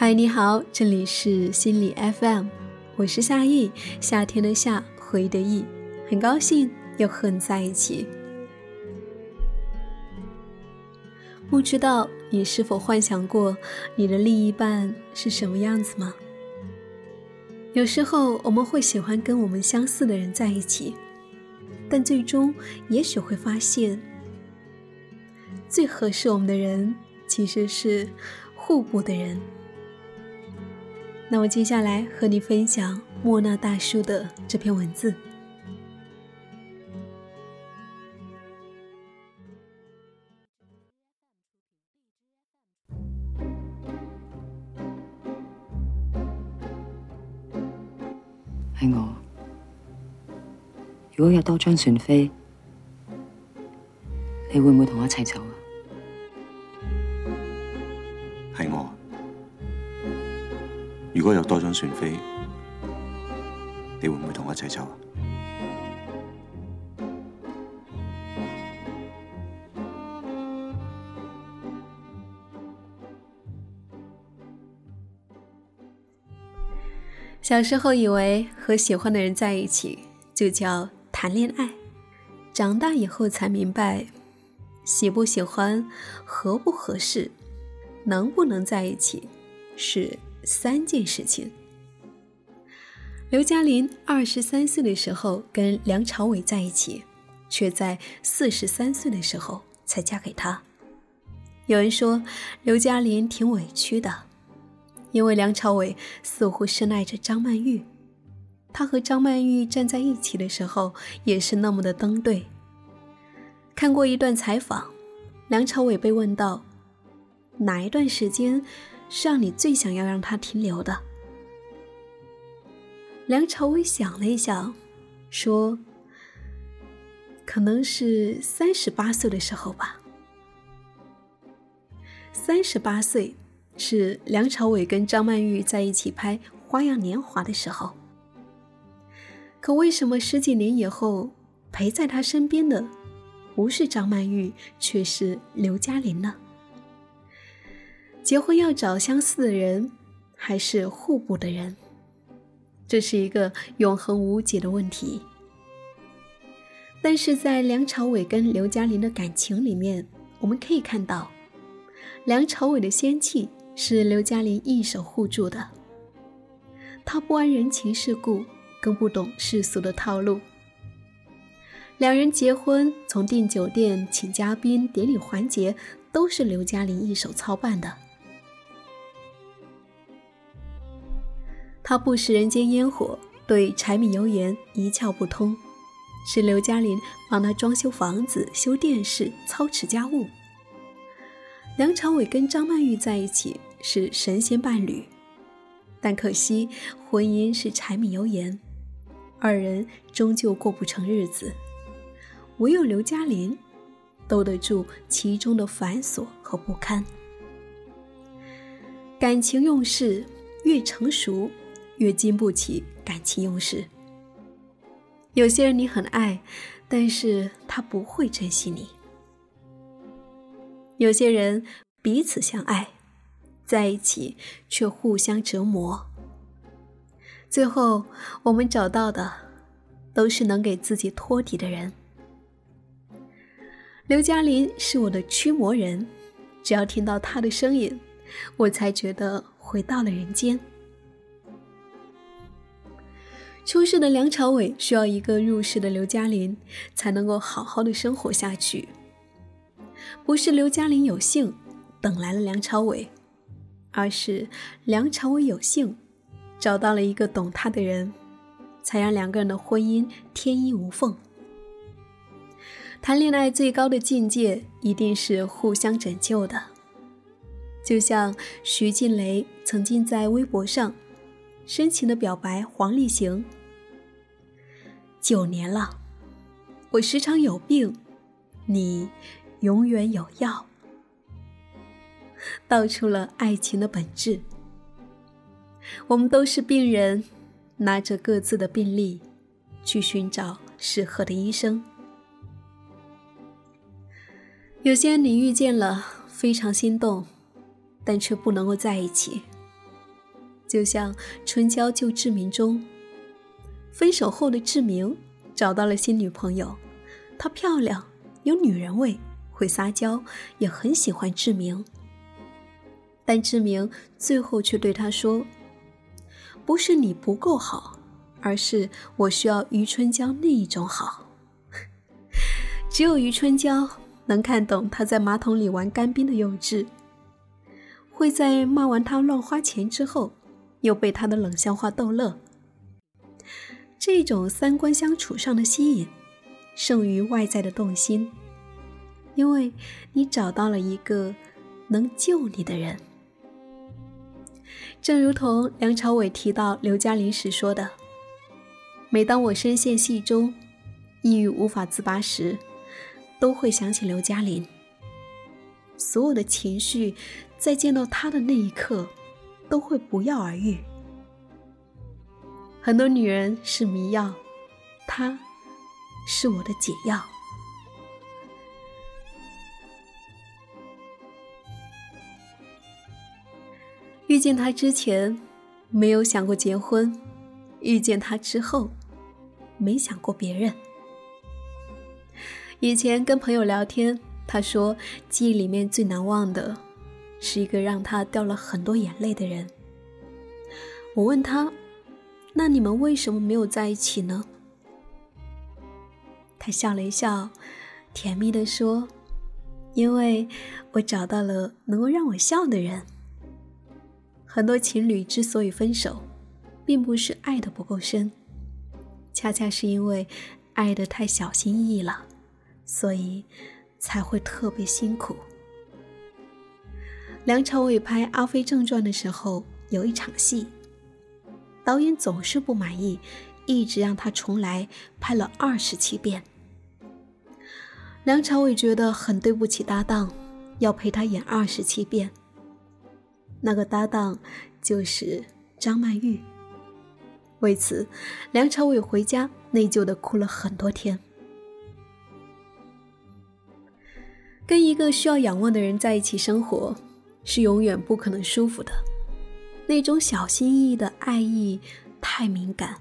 嗨，你好，这里是心理 FM，我是夏意，夏天的夏，回的意，很高兴又和你在一起。不知道你是否幻想过你的另一半是什么样子吗？有时候我们会喜欢跟我们相似的人在一起，但最终也许会发现，最合适我们的人其实是互补的人。那我接下来和你分享莫那大叔的这篇文字。系我，如果有多张船飞，你会唔会同我一齐走啊？果有多张船飞，你会唔会同我一齐走啊？小时候以为和喜欢的人在一起就叫谈恋爱，长大以后才明白，喜不喜欢、合不合适、能不能在一起是。三件事情。刘嘉玲二十三岁的时候跟梁朝伟在一起，却在四十三岁的时候才嫁给他。有人说刘嘉玲挺委屈的，因为梁朝伟似乎深爱着张曼玉，他和张曼玉站在一起的时候也是那么的登对。看过一段采访，梁朝伟被问到哪一段时间。是让你最想要让他停留的。梁朝伟想了一想，说：“可能是三十八岁的时候吧。三十八岁是梁朝伟跟张曼玉在一起拍《花样年华》的时候。可为什么十几年以后陪在他身边的不是张曼玉，却是刘嘉玲呢？”结婚要找相似的人，还是互补的人？这是一个永恒无解的问题。但是在梁朝伟跟刘嘉玲的感情里面，我们可以看到，梁朝伟的仙气是刘嘉玲一手护住的。他不谙人情世故，更不懂世俗的套路。两人结婚，从订酒店、请嘉宾、典礼环节，都是刘嘉玲一手操办的。他不食人间烟火，对柴米油盐一窍不通，是刘嘉玲帮他装修房子、修电视、操持家务。梁朝伟跟张曼玉在一起是神仙伴侣，但可惜婚姻是柴米油盐，二人终究过不成日子。唯有刘嘉玲兜得住其中的繁琐和不堪。感情用事越成熟。越经不起感情用事。有些人你很爱，但是他不会珍惜你；有些人彼此相爱，在一起却互相折磨。最后，我们找到的都是能给自己托底的人。刘嘉玲是我的驱魔人，只要听到她的声音，我才觉得回到了人间。出世的梁朝伟需要一个入世的刘嘉玲，才能够好好的生活下去。不是刘嘉玲有幸等来了梁朝伟，而是梁朝伟有幸找到了一个懂他的人，才让两个人的婚姻天衣无缝。谈恋爱最高的境界一定是互相拯救的，就像徐静蕾曾经在微博上深情的表白黄立行。九年了，我时常有病，你永远有药，道出了爱情的本质。我们都是病人，拿着各自的病历，去寻找适合的医生。有些你遇见了，非常心动，但却不能够在一起，就像《春娇救志明》中，分手后的志明找到了新女朋友，她漂亮，有女人味，会撒娇，也很喜欢志明。但志明最后却对她说：“不是你不够好，而是我需要余春娇那一种好。只有余春娇能看懂他在马桶里玩干冰的幼稚，会在骂完他乱花钱之后。”又被他的冷笑话逗乐，这种三观相处上的吸引，胜于外在的动心，因为你找到了一个能救你的人。正如同梁朝伟提到刘嘉玲时说的：“每当我深陷戏中，抑郁无法自拔时，都会想起刘嘉玲。所有的情绪，在见到她的那一刻。”都会不药而愈。很多女人是迷药，她是我的解药。遇见他之前，没有想过结婚；遇见他之后，没想过别人。以前跟朋友聊天，他说记忆里面最难忘的。是一个让他掉了很多眼泪的人。我问他：“那你们为什么没有在一起呢？”他笑了一笑，甜蜜地说：“因为我找到了能够让我笑的人。很多情侣之所以分手，并不是爱的不够深，恰恰是因为爱的太小心翼翼了，所以才会特别辛苦。”梁朝伟拍《阿飞正传》的时候，有一场戏，导演总是不满意，一直让他重来，拍了二十七遍。梁朝伟觉得很对不起搭档，要陪他演二十七遍。那个搭档就是张曼玉。为此，梁朝伟回家内疚的哭了很多天。跟一个需要仰望的人在一起生活。是永远不可能舒服的，那种小心翼翼的爱意太敏感，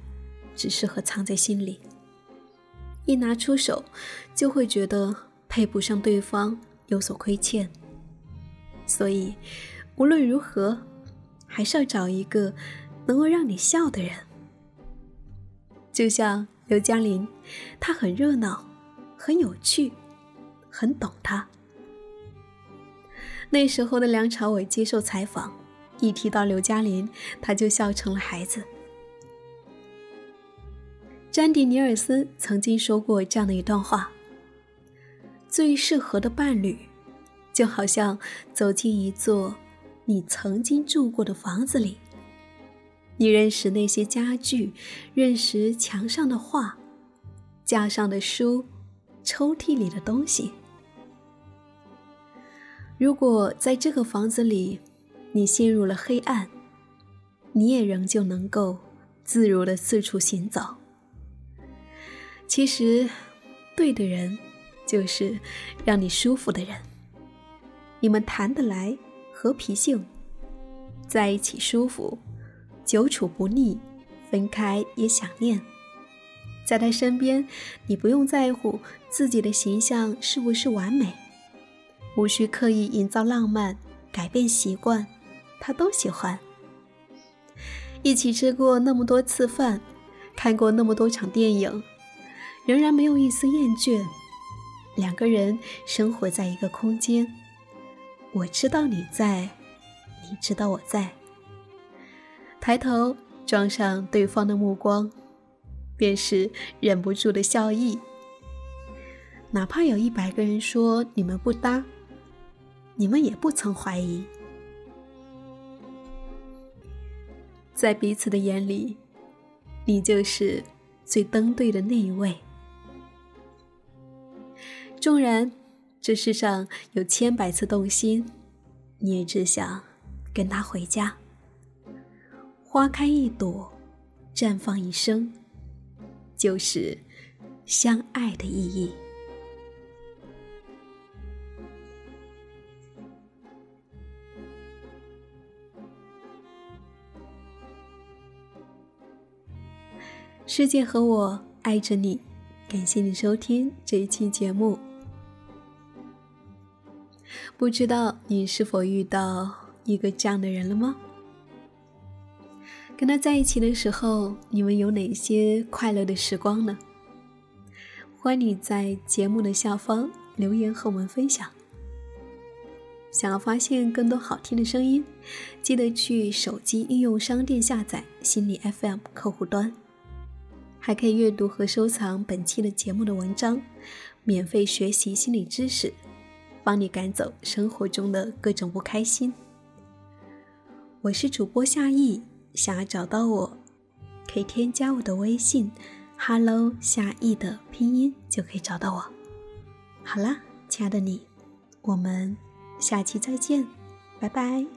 只适合藏在心里。一拿出手，就会觉得配不上对方，有所亏欠。所以，无论如何，还是要找一个能够让你笑的人。就像刘嘉玲，她很热闹，很有趣，很懂他。那时候的梁朝伟接受采访，一提到刘嘉玲，他就笑成了孩子。詹迪尼尔斯曾经说过这样的一段话：最适合的伴侣，就好像走进一座你曾经住过的房子里，你认识那些家具，认识墙上的画，架上的书，抽屉里的东西。如果在这个房子里，你陷入了黑暗，你也仍旧能够自如的四处行走。其实，对的人就是让你舒服的人。你们谈得来，合脾性，在一起舒服，久处不腻，分开也想念。在他身边，你不用在乎自己的形象是不是完美。无需刻意营造浪漫，改变习惯，他都喜欢。一起吃过那么多次饭，看过那么多场电影，仍然没有一丝厌倦。两个人生活在一个空间，我知道你在，你知道我在。抬头撞上对方的目光，便是忍不住的笑意。哪怕有一百个人说你们不搭。你们也不曾怀疑，在彼此的眼里，你就是最登对的那一位。纵然这世上有千百次动心，你也只想跟他回家。花开一朵，绽放一生，就是相爱的意义。世界和我爱着你，感谢你收听这一期节目。不知道你是否遇到一个这样的人了吗？跟他在一起的时候，你们有哪些快乐的时光呢？欢迎你在节目的下方留言和我们分享。想要发现更多好听的声音，记得去手机应用商店下载心理 FM 客户端，还可以阅读和收藏本期的节目的文章，免费学习心理知识，帮你赶走生活中的各种不开心。我是主播夏意，想要找到我，可以添加我的微信 “hello 夏意”的拼音就可以找到我。好啦，亲爱的你，我们。下期再见，拜拜。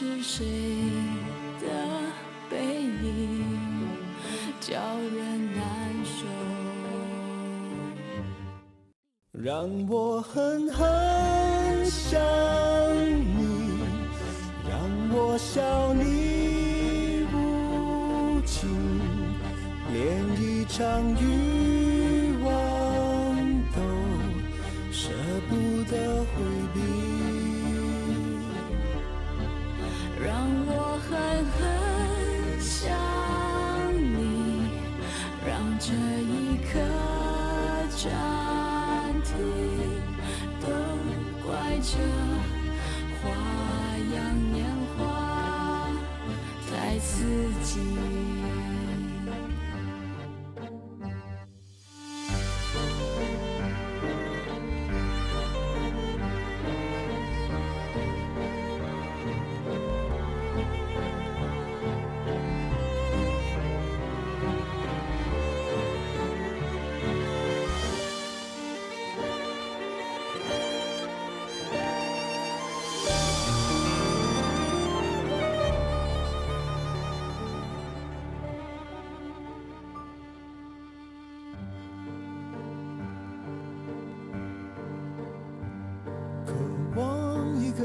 是谁的背影叫人难受。让我狠狠想你，让我笑你无情，连一场雨让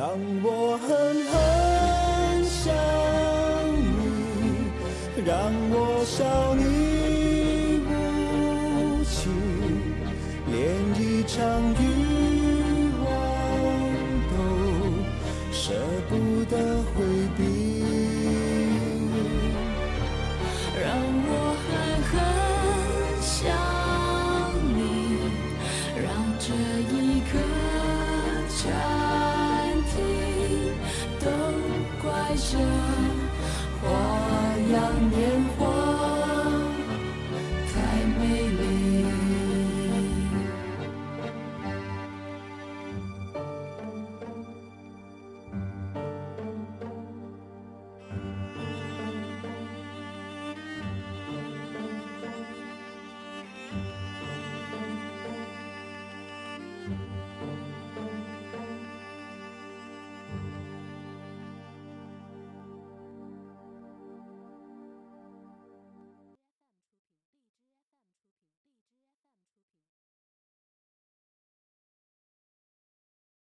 让我狠狠想你，让我笑你无情，连一场欲望都舍不得回